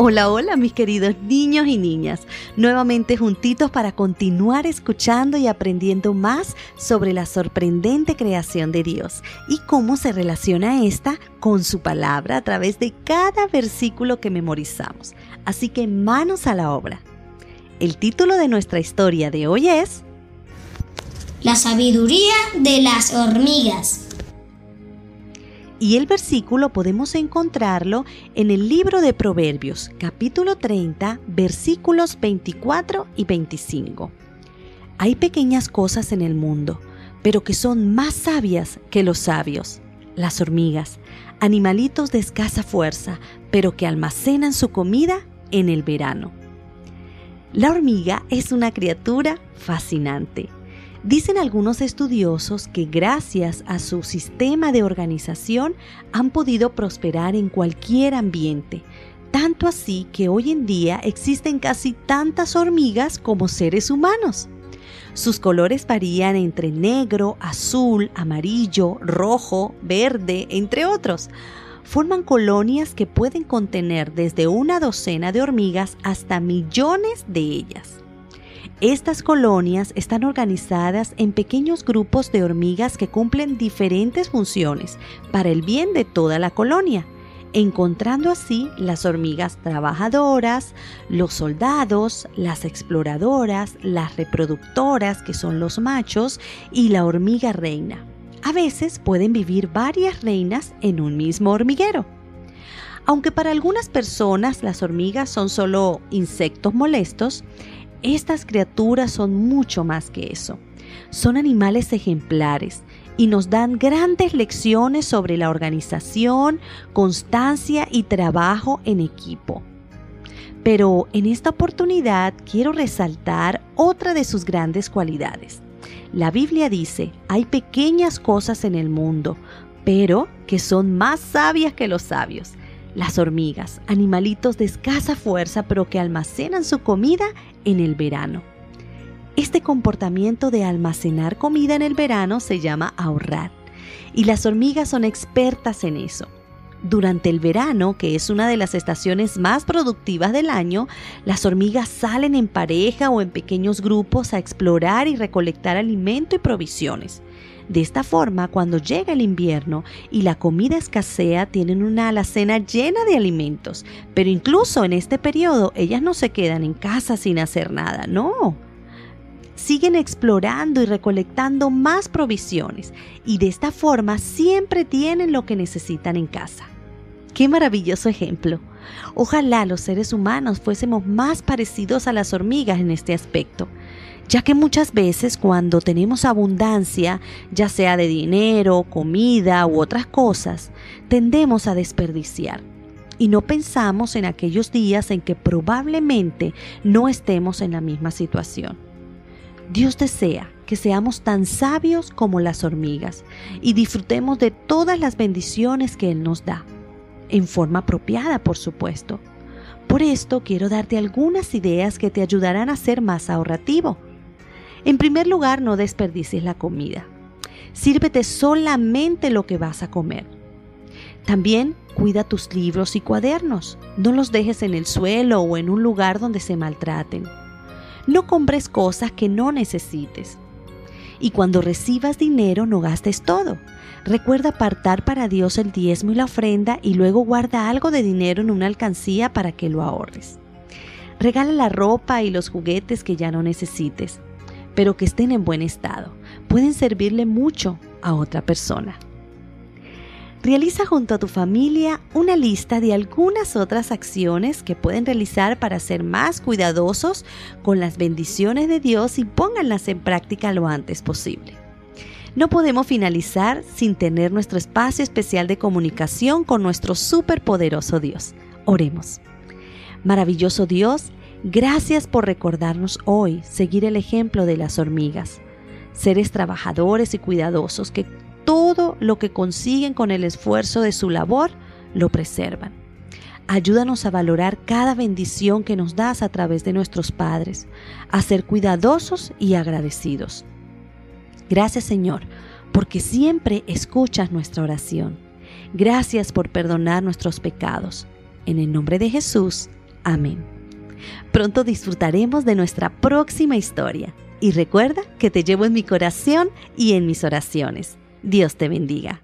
Hola, hola mis queridos niños y niñas, nuevamente juntitos para continuar escuchando y aprendiendo más sobre la sorprendente creación de Dios y cómo se relaciona esta con su palabra a través de cada versículo que memorizamos. Así que manos a la obra. El título de nuestra historia de hoy es La sabiduría de las hormigas y el versículo podemos encontrarlo en el libro de Proverbios, capítulo 30, versículos 24 y 25. Hay pequeñas cosas en el mundo, pero que son más sabias que los sabios. Las hormigas, animalitos de escasa fuerza, pero que almacenan su comida en el verano. La hormiga es una criatura fascinante Dicen algunos estudiosos que gracias a su sistema de organización han podido prosperar en cualquier ambiente, tanto así que hoy en día existen casi tantas hormigas como seres humanos. Sus colores varían entre negro, azul, amarillo, rojo, verde, entre otros. Forman colonias que pueden contener desde una docena de hormigas hasta millones de ellas. Estas colonias están organizadas en pequeños grupos de hormigas que cumplen diferentes funciones para el bien de toda la colonia, encontrando así las hormigas trabajadoras, los soldados, las exploradoras, las reproductoras, que son los machos, y la hormiga reina. A veces pueden vivir varias reinas en un mismo hormiguero. Aunque para algunas personas las hormigas son solo insectos molestos, estas criaturas son mucho más que eso. Son animales ejemplares y nos dan grandes lecciones sobre la organización, constancia y trabajo en equipo. Pero en esta oportunidad quiero resaltar otra de sus grandes cualidades. La Biblia dice, hay pequeñas cosas en el mundo, pero que son más sabias que los sabios. Las hormigas, animalitos de escasa fuerza pero que almacenan su comida en el verano. Este comportamiento de almacenar comida en el verano se llama ahorrar y las hormigas son expertas en eso. Durante el verano, que es una de las estaciones más productivas del año, las hormigas salen en pareja o en pequeños grupos a explorar y recolectar alimento y provisiones. De esta forma, cuando llega el invierno y la comida escasea, tienen una alacena llena de alimentos. Pero incluso en este periodo, ellas no se quedan en casa sin hacer nada, no. Siguen explorando y recolectando más provisiones y de esta forma siempre tienen lo que necesitan en casa. Qué maravilloso ejemplo. Ojalá los seres humanos fuésemos más parecidos a las hormigas en este aspecto ya que muchas veces cuando tenemos abundancia, ya sea de dinero, comida u otras cosas, tendemos a desperdiciar y no pensamos en aquellos días en que probablemente no estemos en la misma situación. Dios desea que seamos tan sabios como las hormigas y disfrutemos de todas las bendiciones que Él nos da, en forma apropiada, por supuesto. Por esto quiero darte algunas ideas que te ayudarán a ser más ahorrativo en primer lugar, no desperdicies la comida. Sírvete solamente lo que vas a comer. También cuida tus libros y cuadernos. No los dejes en el suelo o en un lugar donde se maltraten. No compres cosas que no necesites. Y cuando recibas dinero no gastes todo. Recuerda apartar para Dios el diezmo y la ofrenda y luego guarda algo de dinero en una alcancía para que lo ahorres. Regala la ropa y los juguetes que ya no necesites pero que estén en buen estado. Pueden servirle mucho a otra persona. Realiza junto a tu familia una lista de algunas otras acciones que pueden realizar para ser más cuidadosos con las bendiciones de Dios y pónganlas en práctica lo antes posible. No podemos finalizar sin tener nuestro espacio especial de comunicación con nuestro superpoderoso Dios. Oremos. Maravilloso Dios, Gracias por recordarnos hoy seguir el ejemplo de las hormigas, seres trabajadores y cuidadosos que todo lo que consiguen con el esfuerzo de su labor lo preservan. Ayúdanos a valorar cada bendición que nos das a través de nuestros padres, a ser cuidadosos y agradecidos. Gracias Señor, porque siempre escuchas nuestra oración. Gracias por perdonar nuestros pecados. En el nombre de Jesús. Amén. Pronto disfrutaremos de nuestra próxima historia. Y recuerda que te llevo en mi corazón y en mis oraciones. Dios te bendiga.